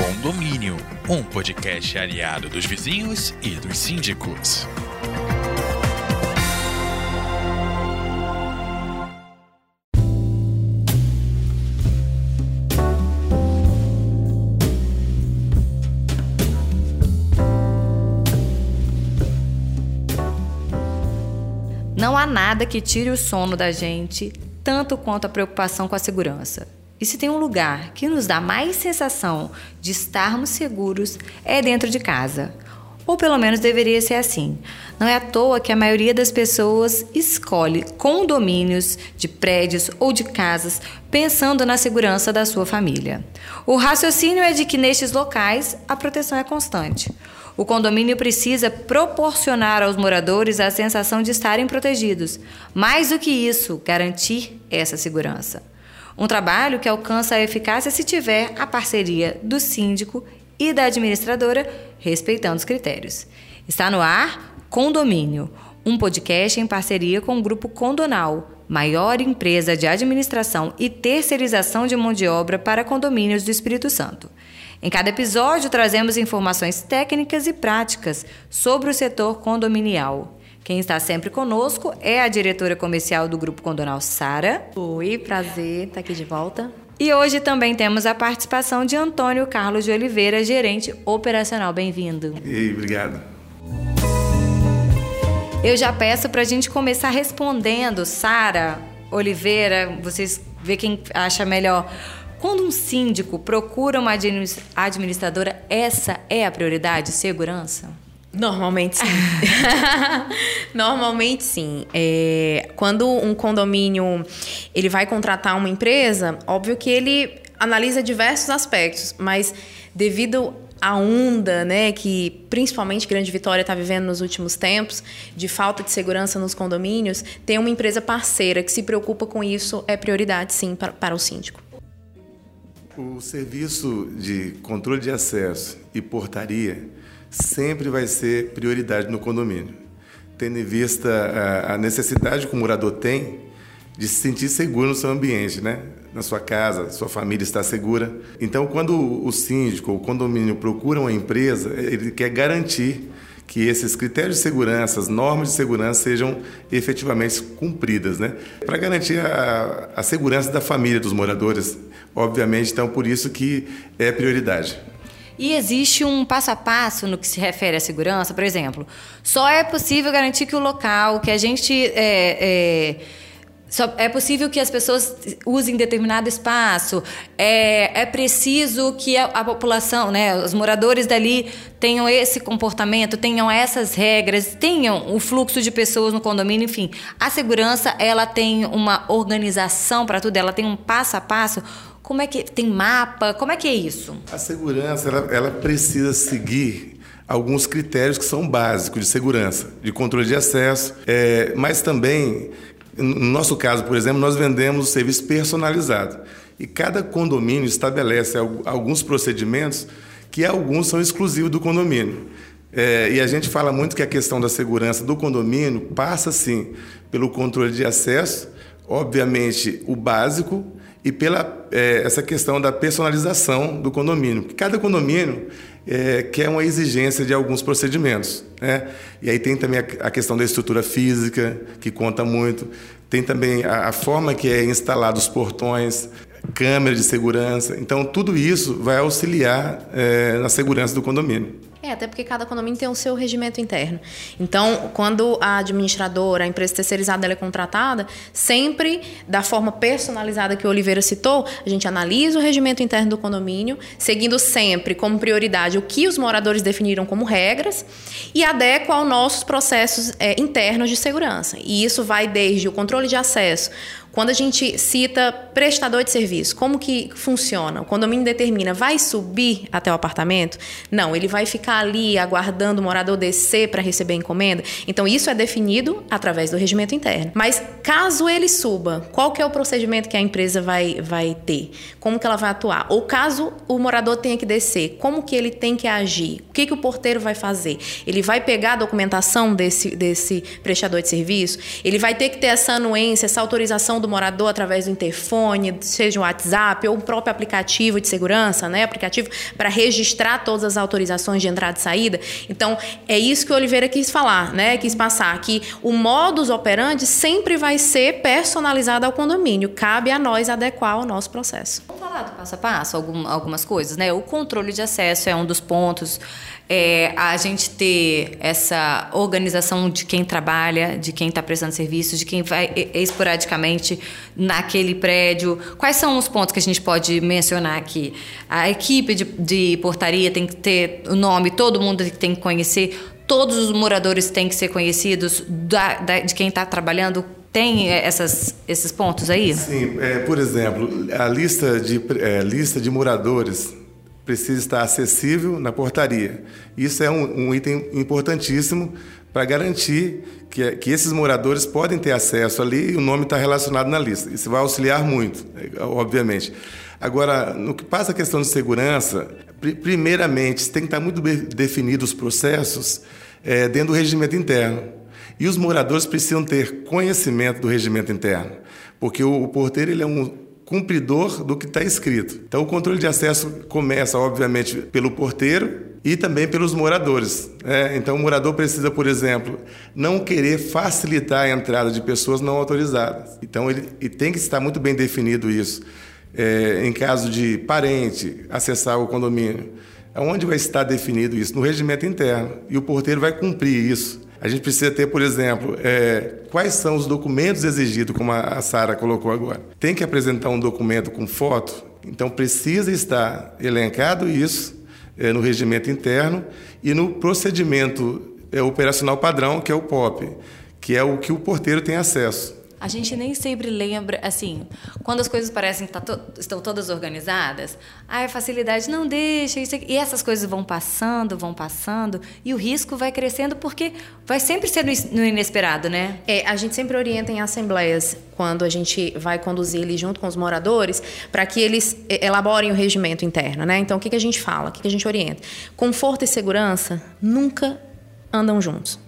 Condomínio, um podcast aliado dos vizinhos e dos síndicos. Não há nada que tire o sono da gente, tanto quanto a preocupação com a segurança. E se tem um lugar que nos dá mais sensação de estarmos seguros, é dentro de casa. Ou pelo menos deveria ser assim. Não é à toa que a maioria das pessoas escolhe condomínios de prédios ou de casas pensando na segurança da sua família. O raciocínio é de que nestes locais a proteção é constante. O condomínio precisa proporcionar aos moradores a sensação de estarem protegidos. Mais do que isso, garantir essa segurança. Um trabalho que alcança a eficácia se tiver a parceria do síndico e da administradora, respeitando os critérios. Está no ar Condomínio, um podcast em parceria com o Grupo Condonal, maior empresa de administração e terceirização de mão de obra para condomínios do Espírito Santo. Em cada episódio, trazemos informações técnicas e práticas sobre o setor condominial. Quem está sempre conosco é a diretora comercial do Grupo Condonal, Sara. Oi, prazer estar aqui de volta. E hoje também temos a participação de Antônio Carlos de Oliveira, gerente operacional. Bem-vindo. E obrigado. Eu já peço para a gente começar respondendo, Sara Oliveira, vocês vê quem acha melhor. Quando um síndico procura uma administradora, essa é a prioridade? Segurança? Normalmente sim. Normalmente sim. É, quando um condomínio ele vai contratar uma empresa, óbvio que ele analisa diversos aspectos, mas devido a onda, né, que principalmente Grande Vitória está vivendo nos últimos tempos, de falta de segurança nos condomínios, ter uma empresa parceira que se preocupa com isso é prioridade, sim, para, para o síndico. O serviço de controle de acesso e portaria sempre vai ser prioridade no condomínio, tendo em vista a necessidade que o morador tem de se sentir seguro no seu ambiente, né? Na sua casa, sua família está segura. Então, quando o síndico ou o condomínio procura uma empresa, ele quer garantir que esses critérios de segurança, as normas de segurança sejam efetivamente cumpridas, né? Para garantir a, a segurança da família dos moradores, obviamente, então por isso que é prioridade. E existe um passo a passo no que se refere à segurança, por exemplo, só é possível garantir que o local que a gente é, é só é possível que as pessoas usem determinado espaço. É, é preciso que a, a, população, né, os moradores dali, tenham esse comportamento, tenham essas regras, tenham o fluxo de pessoas no condomínio. Enfim, a segurança ela tem uma organização para tudo. Ela tem um passo a passo. Como é que tem mapa? Como é que é isso? A segurança ela, ela precisa seguir alguns critérios que são básicos de segurança, de controle de acesso, é, mas também no nosso caso, por exemplo, nós vendemos o serviço personalizado. E cada condomínio estabelece alguns procedimentos que alguns são exclusivos do condomínio. É, e a gente fala muito que a questão da segurança do condomínio passa, sim, pelo controle de acesso, obviamente o básico, e pela é, essa questão da personalização do condomínio. Cada condomínio é, quer uma exigência de alguns procedimentos. Né? E aí tem também a, a, questão da estrutura física, que conta muito. Tem também a, a forma que é instalado os portões, câmera de segurança. Então, tudo isso vai auxiliar é, na segurança do condomínio. É, até porque cada condomínio tem o seu regimento interno. Então, quando a administradora, a empresa terceirizada ela é contratada, sempre da forma personalizada que o Oliveira citou, a gente analisa o regimento interno do condomínio, seguindo sempre como prioridade o que os moradores definiram como regras e adequa aos nossos processos é, internos de segurança. E isso vai desde o controle de acesso, quando a gente cita prestador de serviço, como que funciona? O condomínio determina, vai subir até o apartamento? Não, ele vai ficar ali aguardando o morador descer para receber a encomenda. Então isso é definido através do regimento interno. Mas caso ele suba, qual que é o procedimento que a empresa vai, vai ter? Como que ela vai atuar? Ou caso o morador tenha que descer, como que ele tem que agir? O que, que o porteiro vai fazer? Ele vai pegar a documentação desse, desse prestador de serviço? Ele vai ter que ter essa anuência, essa autorização do morador através do interfone, seja o WhatsApp ou o próprio aplicativo de segurança, né? Aplicativo para registrar todas as autorizações de entrada e saída. Então, é isso que o Oliveira quis falar, né? Quis passar que o modus operandi sempre vai ser personalizado ao condomínio. Cabe a nós adequar o nosso processo. Vamos falar do passo a passo, algumas coisas, né? O controle de acesso é um dos pontos é, a gente ter essa organização de quem trabalha, de quem está prestando serviço, de quem vai esporadicamente naquele prédio. Quais são os pontos que a gente pode mencionar aqui? A equipe de, de portaria tem que ter o nome, todo mundo tem que conhecer, todos os moradores têm que ser conhecidos da, da, de quem está trabalhando. Tem essas, esses pontos aí? Sim, é, por exemplo, a lista de, é, lista de moradores precisa estar acessível na portaria. Isso é um, um item importantíssimo para garantir que, que, esses moradores podem ter acesso ali e o nome está relacionado na lista. Isso vai auxiliar muito, é, obviamente. Agora, no que passa a questão de segurança, primeiramente, tem que estar muito definidos os processos é, dentro do regimento interno. E os moradores precisam ter conhecimento do regimento interno, porque o, porteiro ele é um cumpridor do que está escrito. Então, o controle de acesso começa, obviamente, pelo porteiro e também pelos moradores. Né? Então, o morador precisa, por exemplo, não querer facilitar a entrada de pessoas não autorizadas. Então, ele e tem que estar muito bem definido isso. É, em caso de parente acessar o condomínio, onde vai estar definido isso? No regimento interno. E o porteiro vai cumprir isso. A gente precisa ter, por exemplo, é, quais são os documentos exigidos, como a Sara colocou agora. Tem que apresentar um documento com foto, então precisa estar elencado isso é, no regimento interno e no procedimento é, operacional padrão, que é o POP, que é o que o porteiro tem acesso. A gente nem sempre lembra, assim, quando as coisas parecem que tá to estão todas organizadas, a facilidade não deixa, isso aqui, e essas coisas vão passando, vão passando, e o risco vai crescendo porque vai sempre ser no inesperado, né? É, a gente sempre orienta em assembleias, quando a gente vai conduzir ele junto com os moradores, para que eles elaborem o regimento interno, né? Então, o que, que a gente fala, o que, que a gente orienta? Conforto e segurança nunca andam juntos.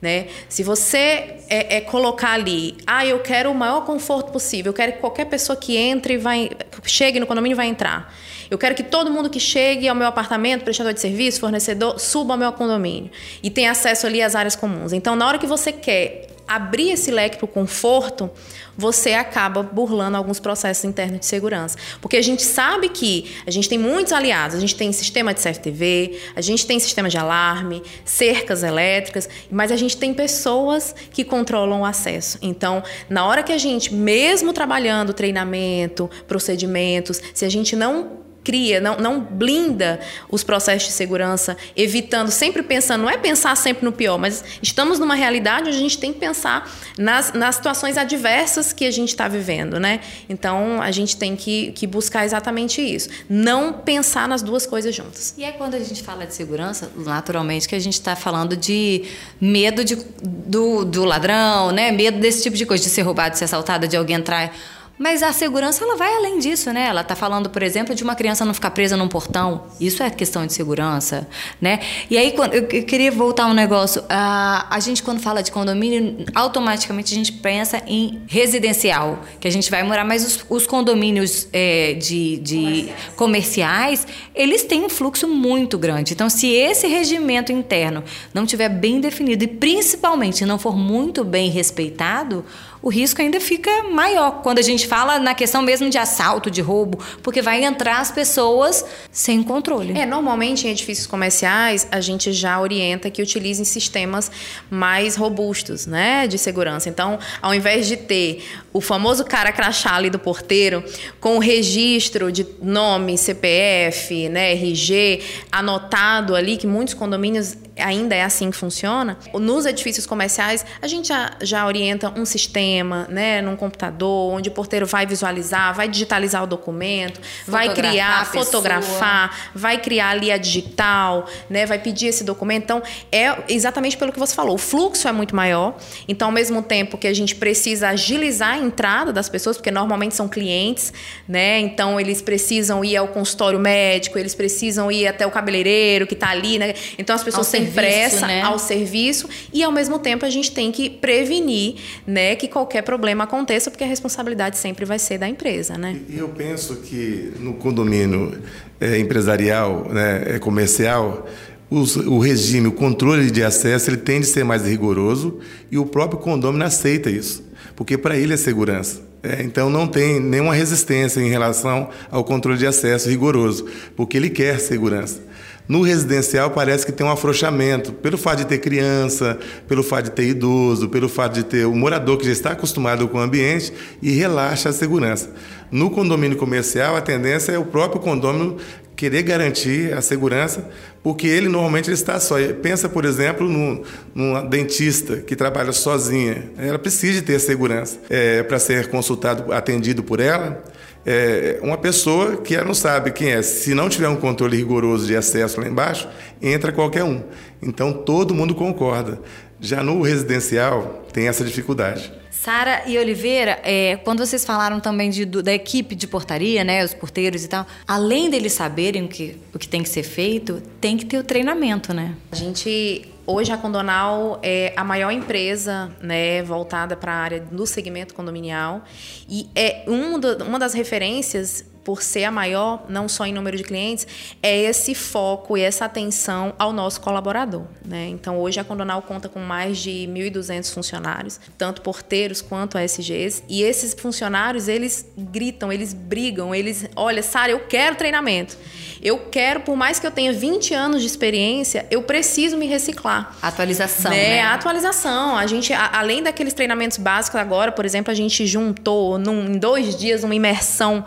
Né? Se você é, é, colocar ali, ah, eu quero o maior conforto possível, eu quero que qualquer pessoa que entre vai, chegue no condomínio vai entrar. Eu quero que todo mundo que chegue ao meu apartamento, prestador de serviço, fornecedor, suba ao meu condomínio e tenha acesso ali às áreas comuns. Então, na hora que você quer abrir esse leque para o conforto, você acaba burlando alguns processos internos de segurança. Porque a gente sabe que a gente tem muitos aliados, a gente tem sistema de CFTV, a gente tem sistema de alarme, cercas elétricas, mas a gente tem pessoas que controlam o acesso. Então, na hora que a gente, mesmo trabalhando treinamento, procedimentos, se a gente não cria, não, não blinda os processos de segurança, evitando, sempre pensando, não é pensar sempre no pior, mas estamos numa realidade onde a gente tem que pensar nas, nas situações adversas que a gente está vivendo, né? Então a gente tem que, que buscar exatamente isso. Não pensar nas duas coisas juntas. E é quando a gente fala de segurança, naturalmente, que a gente está falando de medo de, do, do ladrão, né? Medo desse tipo de coisa, de ser roubado, de ser assaltado, de alguém entrar mas a segurança ela vai além disso, né? Ela está falando, por exemplo, de uma criança não ficar presa num portão. Isso é questão de segurança, né? E aí eu queria voltar um negócio. A, gente quando fala de condomínio, automaticamente a gente pensa em residencial, que a gente vai morar. Mas os, os condomínios é, de, de comerciais. comerciais, eles têm um fluxo muito grande. Então, se esse regimento interno não tiver bem definido e principalmente não for muito bem respeitado, o risco ainda fica maior quando a gente fala na questão mesmo de assalto, de roubo, porque vai entrar as pessoas sem controle. É, normalmente em edifícios comerciais a gente já orienta que utilizem sistemas mais robustos, né, de segurança. Então, ao invés de ter o famoso cara crachá ali do porteiro com o registro de nome, CPF, né, RG anotado ali, que muitos condomínios ainda é assim que funciona. Nos edifícios comerciais, a gente já, já orienta um sistema, né, num computador, onde o porteiro vai visualizar, vai digitalizar o documento, vai criar, fotografar, vai criar ali a digital, né, vai pedir esse documento. Então, é exatamente pelo que você falou. O fluxo é muito maior. Então, ao mesmo tempo que a gente precisa agilizar entrada das pessoas, porque normalmente são clientes, né? Então eles precisam ir ao consultório médico, eles precisam ir até o cabeleireiro que está ali, né? Então as pessoas têm pressa né? ao serviço e ao mesmo tempo a gente tem que prevenir, né, que qualquer problema aconteça, porque a responsabilidade sempre vai ser da empresa, né? E eu penso que no condomínio é, empresarial, né, é, comercial, os, o regime, o controle de acesso, ele tende a ser mais rigoroso e o próprio condomínio aceita isso, porque para ele é segurança. É, então não tem nenhuma resistência em relação ao controle de acesso rigoroso, porque ele quer segurança. No residencial parece que tem um afrouxamento, pelo fato de ter criança, pelo fato de ter idoso, pelo fato de ter o morador que já está acostumado com o ambiente e relaxa a segurança. No condomínio comercial, a tendência é o próprio condomínio querer garantir a segurança, porque ele normalmente ele está só. Pensa, por exemplo, no, numa dentista que trabalha sozinha. Ela precisa ter segurança é, para ser consultado, atendido por ela é, uma pessoa que ela não sabe quem é. Se não tiver um controle rigoroso de acesso lá embaixo, entra qualquer um. Então todo mundo concorda. Já no residencial tem essa dificuldade. Sara e Oliveira, é, quando vocês falaram também de, do, da equipe de portaria, né, os porteiros e tal, além deles saberem o que, o que tem que ser feito, tem que ter o treinamento, né? A gente Hoje a Condonal é a maior empresa né, voltada para a área do segmento condominial e é um do, uma das referências por ser a maior, não só em número de clientes, é esse foco e essa atenção ao nosso colaborador. Né? Então, hoje a Condonal conta com mais de 1.200 funcionários, tanto porteiros quanto ASGs, e esses funcionários, eles gritam, eles brigam, eles, olha, Sara, eu quero treinamento. Eu quero, por mais que eu tenha 20 anos de experiência, eu preciso me reciclar. Atualização, né? né? Atualização. A gente, a, além daqueles treinamentos básicos agora, por exemplo, a gente juntou num, em dois dias uma imersão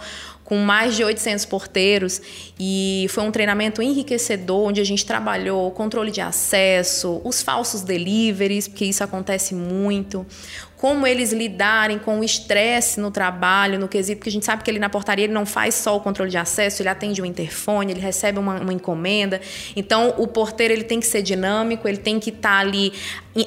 com mais de 800 porteiros e foi um treinamento enriquecedor onde a gente trabalhou controle de acesso, os falsos deliveries, porque isso acontece muito, como eles lidarem com o estresse no trabalho, no quesito, porque a gente sabe que ele na portaria ele não faz só o controle de acesso, ele atende um interfone, ele recebe uma, uma, encomenda. Então, o porteiro ele tem que ser dinâmico, ele tem que estar tá ali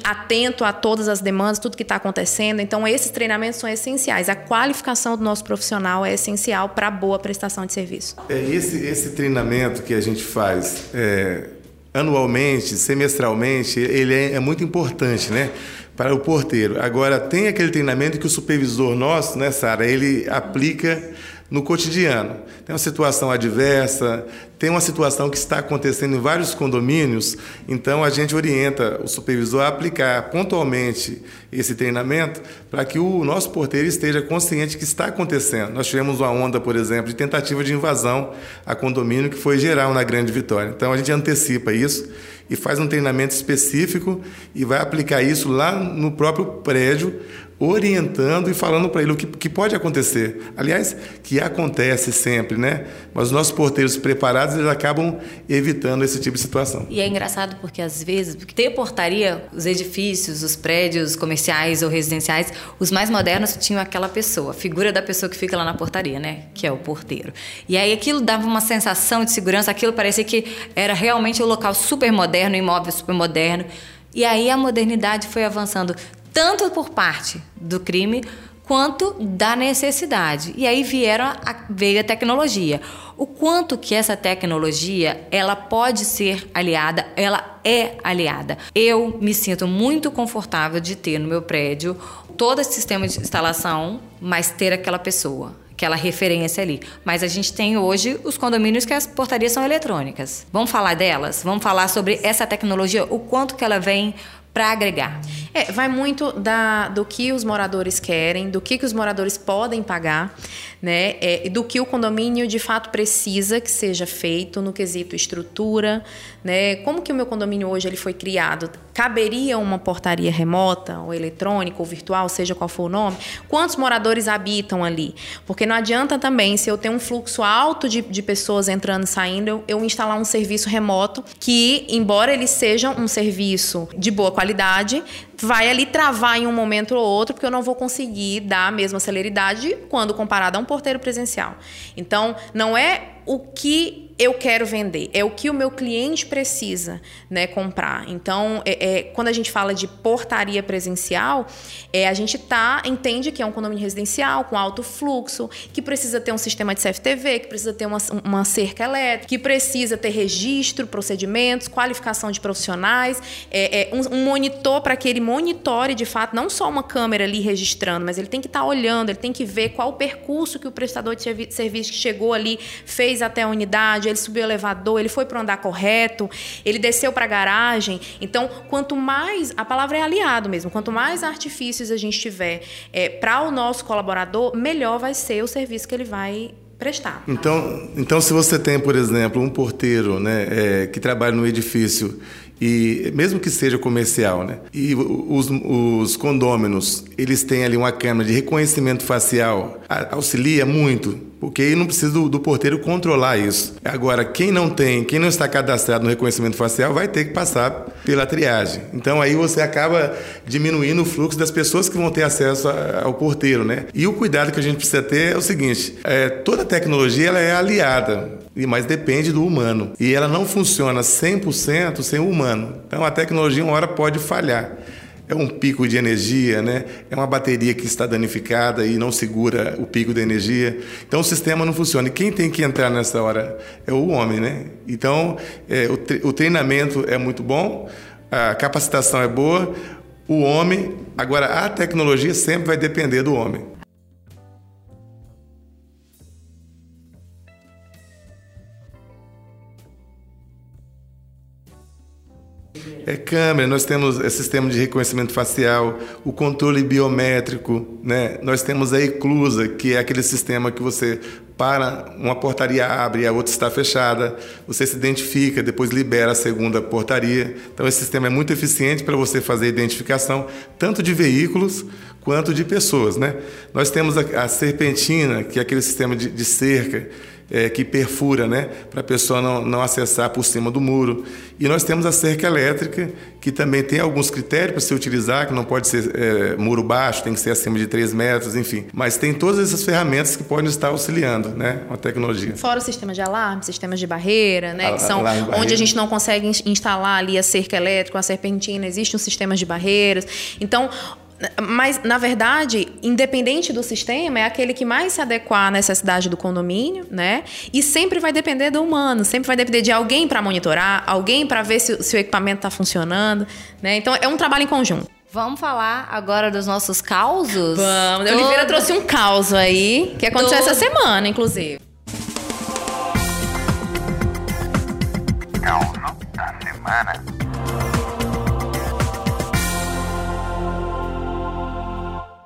atento a todas as demandas, tudo que está acontecendo. Então, esses treinamentos são essenciais. A qualificação do nosso profissional é essencial para boa prestação de serviço. É esse, esse treinamento que a gente faz é, anualmente, semestralmente, ele é, é muito importante, né? Para o porteiro. Agora, tem aquele treinamento que o supervisor nosso, né, Sara, ele aplica no cotidiano. Tem uma situação adversa, tem uma situação que está acontecendo em vários condomínios, então a gente orienta o supervisor a aplicar pontualmente esse treinamento para que o nosso porteiro esteja consciente que está acontecendo. Nós tivemos uma onda, por exemplo, de tentativa de invasão a condomínio que foi geral na Grande Vitória. Então a gente antecipa isso e faz um treinamento específico e vai aplicar isso lá no próprio prédio orientando e falando para ele o que, que, pode acontecer. Aliás, que acontece sempre, né? Mas os nossos porteiros preparados eles acabam evitando esse tipo de situação. E é engraçado porque às vezes, porque tem portaria, os edifícios, os prédios comerciais ou residenciais, os mais modernos tinham aquela pessoa, a figura da pessoa que fica lá na portaria, né? Que é o porteiro. E aí aquilo dava uma sensação de segurança, aquilo parecia que era realmente um local super moderno, imóvel super moderno. E aí a modernidade foi avançando tanto por parte do crime quanto da necessidade. E aí vieram a, veio a tecnologia. O quanto que essa tecnologia ela pode ser aliada, ela é aliada. Eu me sinto muito confortável de ter no meu prédio todo esse sistema de instalação, mas ter aquela pessoa aquela referência ali. Mas a gente tem hoje os condomínios que as portarias são eletrônicas. Vamos falar delas? Vamos falar sobre essa tecnologia, o quanto que ela vem para agregar? É, vai muito da, do que os moradores querem, do que, que os moradores podem pagar, né? É, do que o condomínio de fato precisa que seja feito no quesito estrutura, né? Como que o meu condomínio hoje ele foi criado? Caberia uma portaria remota, ou eletrônica, ou virtual, seja qual for o nome? Quantos moradores habitam ali? Porque não adianta também, se eu tenho um fluxo alto de, de pessoas entrando e saindo, eu, eu instalar um serviço remoto que, embora ele seja um serviço de boa qualidade, vai ali travar em um momento ou outro, porque eu não vou conseguir dar a mesma celeridade quando comparado a um porteiro presencial. Então, não é o que eu quero vender, é o que o meu cliente precisa né, comprar. Então, é, é quando a gente fala de portaria presencial, é, a gente tá, entende que é um condomínio residencial com alto fluxo, que precisa ter um sistema de CFTV, que precisa ter uma, uma cerca elétrica, que precisa ter registro, procedimentos, qualificação de profissionais, é, é um, um, monitor para que ele monitore de fato, não só uma câmera ali registrando, mas ele tem que estar tá olhando, ele tem que ver qual o percurso que o prestador de serviço que chegou ali fez até a unidade, ele subiu o elevador, ele foi para o andar correto, ele desceu para a garagem. Então, quanto mais, a palavra é aliado mesmo, quanto mais artifícios a gente tiver é, para o nosso colaborador, melhor vai ser o serviço que ele vai prestar. Então, então se você tem, por exemplo, um porteiro né, é, que trabalha no edifício e mesmo que seja comercial, né? E os, os condôminos, eles têm ali uma câmera de reconhecimento facial, auxilia muito porque não precisa do, do, porteiro controlar isso. Agora, quem não tem, quem não está cadastrado no reconhecimento facial, vai ter que passar pela triagem. Então aí você acaba diminuindo o fluxo das pessoas que vão ter acesso a, ao porteiro, né? E o cuidado que a gente precisa ter é o seguinte: é, toda tecnologia ela é aliada, mas depende do humano. E ela não funciona 100% sem o humano. Então a tecnologia uma hora pode falhar é um pico de energia, né? é uma bateria que está danificada e não segura o pico de energia. Então o sistema não funciona. E quem tem que entrar nessa hora é o homem. Né? Então é, o, o treinamento é muito bom, a capacitação é boa, o homem. Agora, a tecnologia sempre vai depender do homem. É câmera, nós temos é, sistema de reconhecimento facial, o controle biométrico, né? Nós temos a eclusa, que é aquele sistema que você para, uma portaria abre e a outra está fechada, você se identifica, depois libera a segunda portaria. Então esse sistema é muito eficiente para você fazer identificação tanto de veículos quanto de pessoas, né? Nós temos a, a serpentina, que é aquele sistema de, de cerca é, que perfura, né, para a pessoa não, não acessar por cima do muro. E nós temos a cerca elétrica, que também tem alguns critérios para se utilizar, que não pode ser é, muro baixo, tem que ser acima de 3 metros, enfim. Mas tem todas essas ferramentas que podem estar auxiliando né, a tecnologia. Fora o sistema de alarme, sistemas de barreira, né, que são onde a gente não consegue instalar ali a cerca elétrica, a serpentina, existem os sistemas de barreiras. Então, mas, na verdade, independente do sistema, é aquele que mais se adequar à necessidade do condomínio, né? E sempre vai depender do humano, sempre vai depender de alguém para monitorar, alguém para ver se, se, o equipamento está funcionando, né? Então, é um trabalho em conjunto. Vamos falar agora dos nossos causos? Vamos. A Oliveira trouxe um caos aí, que aconteceu Todo... essa semana, inclusive. Caos da semana.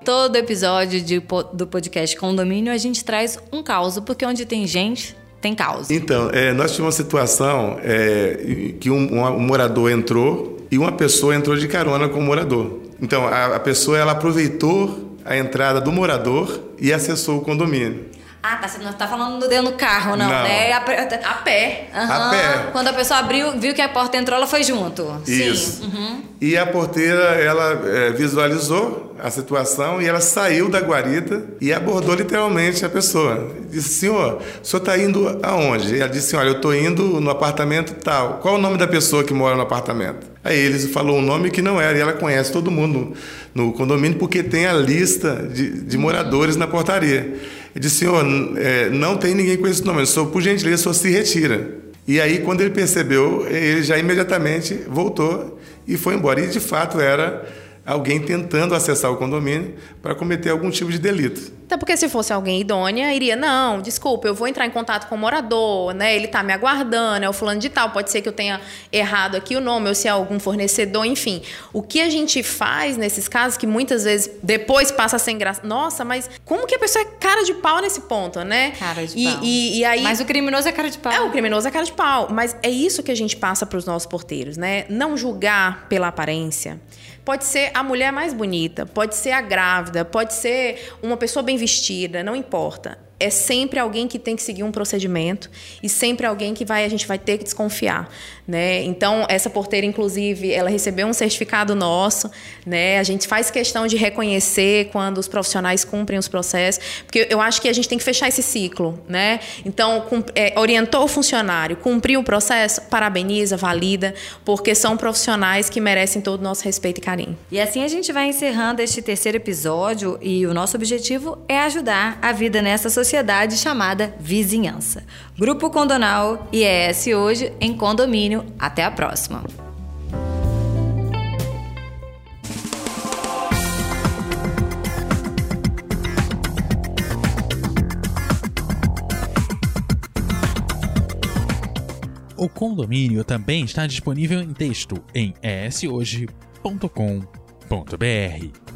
Todo episódio de, do podcast Condomínio a gente traz um caos, porque onde tem gente, tem causa. Então, é, nós tivemos uma situação é, que um, um, morador entrou e uma pessoa entrou de carona com o morador. Então, a, a pessoa ela aproveitou a entrada do morador e acessou o condomínio. Ah, tá. Você não tá falando do carro, não, não. né? A, a pé. Uhum. A pé. Quando a pessoa abriu, viu que a porta entrou, ela foi junto. Isso. Sim. Uhum. E a porteira, ela é, visualizou a situação e ela saiu da guarita e abordou literalmente a pessoa. Disse, senhor, o senhor está indo aonde? Ela disse, olha, eu estou indo no apartamento tal. Qual o nome da pessoa que mora no apartamento? Aí eles falou um nome que não era e ela conhece todo mundo no condomínio porque tem a lista de, de moradores na portaria. Ele disse, senhor, é, não tem ninguém com esse nome, sou, por gentileza, só se retira. E aí, quando ele percebeu, ele já imediatamente voltou e foi embora. E de fato era alguém tentando acessar o condomínio para cometer algum tipo de delito. Até porque se fosse alguém idônea, iria, não, desculpa, eu vou entrar em contato com o morador, né? Ele está me aguardando, é o fulano de tal, pode ser que eu tenha errado aqui o nome, ou se é algum fornecedor, enfim. O que a gente faz nesses casos, que muitas vezes depois passa sem graça. Nossa, mas como que a pessoa é cara de pau nesse ponto, né? Cara de e, pau. E, e aí, mas o criminoso é cara de pau. É, o criminoso é cara de pau. Mas é isso que a gente passa para os nossos porteiros, né? Não julgar pela aparência. Pode ser a mulher mais bonita, pode ser a grávida, pode ser uma pessoa bem vestida, não importa. É sempre alguém que tem que seguir um procedimento e sempre alguém que vai a gente vai ter que desconfiar, né? Então essa porteira inclusive ela recebeu um certificado nosso, né? A gente faz questão de reconhecer quando os profissionais cumprem os processos, porque eu acho que a gente tem que fechar esse ciclo, né? Então é, orientou o funcionário, cumpriu o processo, parabeniza, valida, porque são profissionais que merecem todo o nosso respeito e carinho. E assim a gente vai encerrando este terceiro episódio e o nosso objetivo é ajudar a vida nessa sociedade sociedade chamada Vizinhança. Grupo Condonal IES hoje em condomínio. Até a próxima. O condomínio também está disponível em texto em eshoje.com.br.